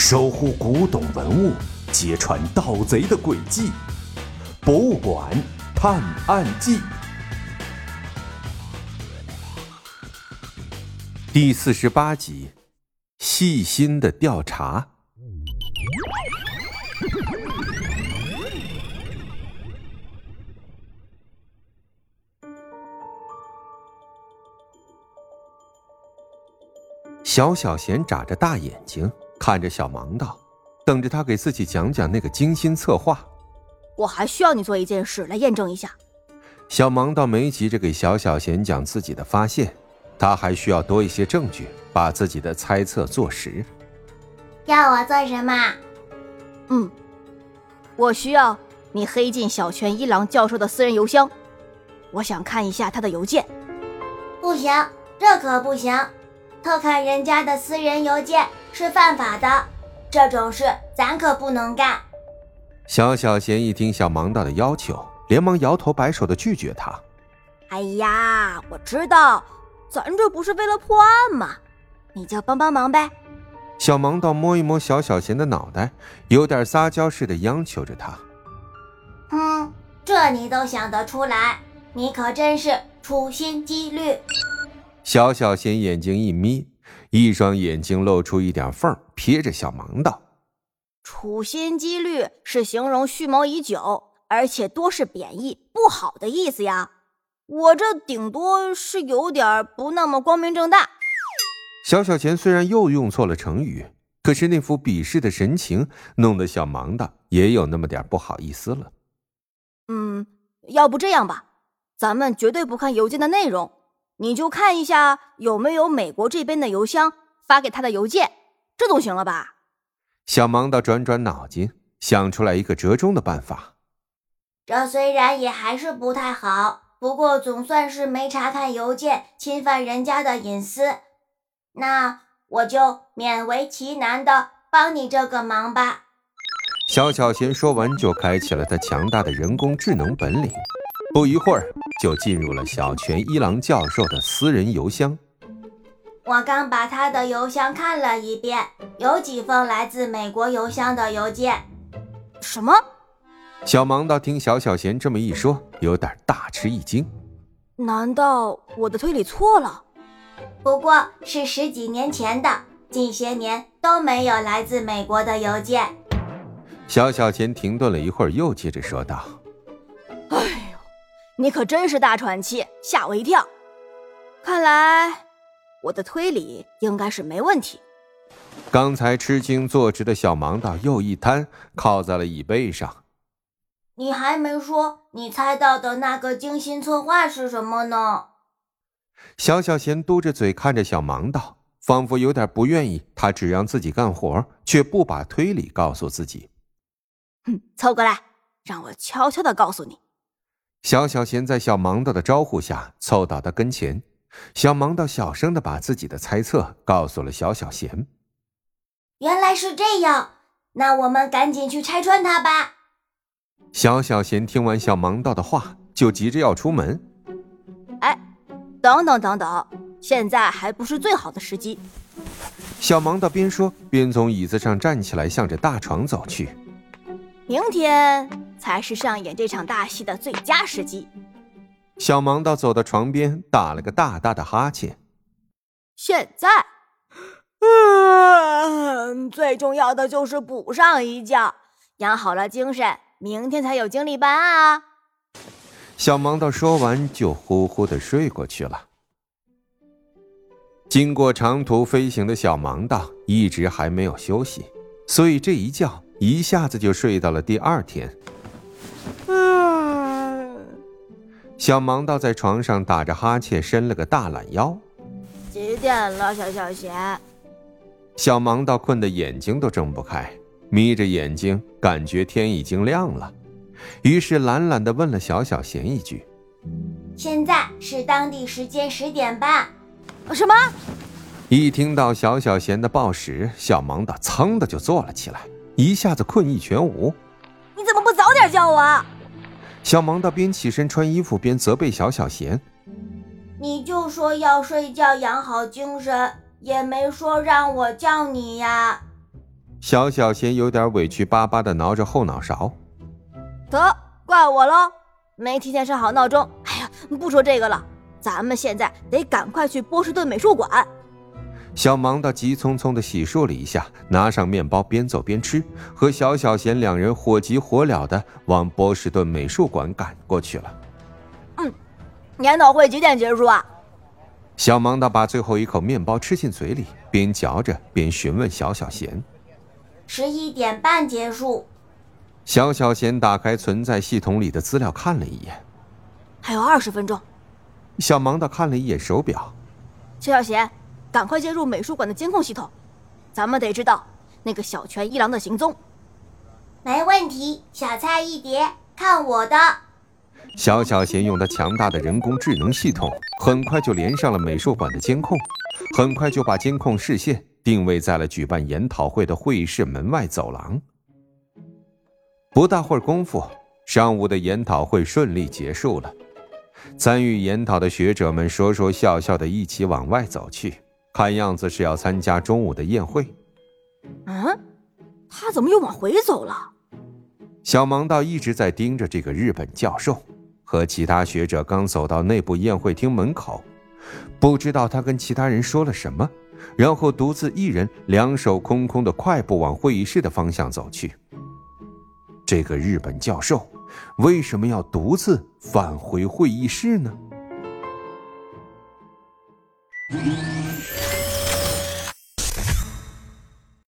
守护古董文物，揭穿盗贼的诡计。博物馆探案记第四十八集：细心的调查。小小贤眨着大眼睛看着小盲道，等着他给自己讲讲那个精心策划。我还需要你做一件事来验证一下。小盲倒没急着给小小贤讲自己的发现，他还需要多一些证据，把自己的猜测坐实。要我做什么？嗯，我需要你黑进小泉一郎教授的私人邮箱，我想看一下他的邮件。不行，这可不行。偷看人家的私人邮件是犯法的，这种事咱可不能干。小小贤一听小盲道的要求，连忙摇头摆手的拒绝他。哎呀，我知道，咱这不是为了破案吗？你就帮帮忙呗。小盲道摸一摸小小贤的脑袋，有点撒娇似的央求着他。哼，这你都想得出来，你可真是处心积虑。小小贤眼睛一眯，一双眼睛露出一点缝，瞥着小盲道：“处心积虑是形容蓄谋已久，而且多是贬义，不好的意思呀。我这顶多是有点不那么光明正大。”小小钱虽然又用错了成语，可是那副鄙视的神情，弄得小盲道也有那么点不好意思了。嗯，要不这样吧，咱们绝对不看邮件的内容。你就看一下有没有美国这边的邮箱发给他的邮件，这总行了吧？小盲道转转脑筋，想出来一个折中的办法。这虽然也还是不太好，不过总算是没查看邮件，侵犯人家的隐私。那我就勉为其难的帮你这个忙吧。小小贤说完，就开启了他强大的人工智能本领。不一会儿，就进入了小泉一郎教授的私人邮箱。我刚把他的邮箱看了一遍，有几封来自美国邮箱的邮件。什么？小盲道听小小贤这么一说，有点大吃一惊。难道我的推理错了？不过是十几年前的，近些年都没有来自美国的邮件。小小贤停顿了一会儿，又接着说道。你可真是大喘气，吓我一跳。看来我的推理应该是没问题。刚才吃惊坐直的小盲道又一瘫，靠在了椅背上。你还没说你猜到的那个精心策划是什么呢？小小贤嘟着嘴看着小盲道，仿佛有点不愿意他只让自己干活，却不把推理告诉自己。哼，凑过来，让我悄悄的告诉你。小小贤在小盲道的招呼下凑到他跟前，小盲道小声的把自己的猜测告诉了小小贤。原来是这样，那我们赶紧去拆穿他吧。小小贤听完小盲道的话，就急着要出门。哎，等等等等，现在还不是最好的时机。小盲道边说边从椅子上站起来，向着大床走去。明天。才是上演这场大戏的最佳时机。小盲道走到床边，打了个大大的哈欠。现在，嗯，最重要的就是补上一觉，养好了精神，明天才有精力办案啊！小盲道说完，就呼呼的睡过去了。经过长途飞行的小盲道一直还没有休息，所以这一觉一下子就睡到了第二天。小盲道在床上打着哈欠，伸了个大懒腰。几点了，小小贤？小盲道困得眼睛都睁不开，眯着眼睛，感觉天已经亮了，于是懒懒地问了小小贤一句：“现在是当地时间十点半。”什么？一听到小小贤的报时，小萌的噌的就坐了起来，一下子困意全无。你怎么不早点叫我？小萌的边起身穿衣服边责备小小贤：“你就说要睡觉养好精神，也没说让我叫你呀。”小小贤有点委屈巴巴的挠着后脑勺。得怪我喽，没提前设好闹钟。哎呀，不说这个了，咱们现在得赶快去波士顿美术馆。小芒的急匆匆的洗漱了一下，拿上面包，边走边吃，和小小贤两人火急火燎的往波士顿美术馆赶过去了。嗯，研讨会几点结束啊？小芒的把最后一口面包吃进嘴里，边嚼着边询问小小贤：“十一点半结束。”小小贤打开存在系统里的资料看了一眼，还有二十分钟。小芒的看了一眼手表，小小贤。赶快接入美术馆的监控系统，咱们得知道那个小泉一郎的行踪。没问题，小菜一碟，看我的！小小贤用的强大的人工智能系统，很快就连上了美术馆的监控，很快就把监控视线定位在了举办研讨会的会议室门外走廊。不大会儿功夫，上午的研讨会顺利结束了。参与研讨的学者们说说笑笑的一起往外走去。看样子是要参加中午的宴会。嗯，他怎么又往回走了？小盲道一直在盯着这个日本教授，和其他学者刚走到内部宴会厅门口，不知道他跟其他人说了什么，然后独自一人两手空空的快步往会议室的方向走去。这个日本教授为什么要独自返回会议室呢？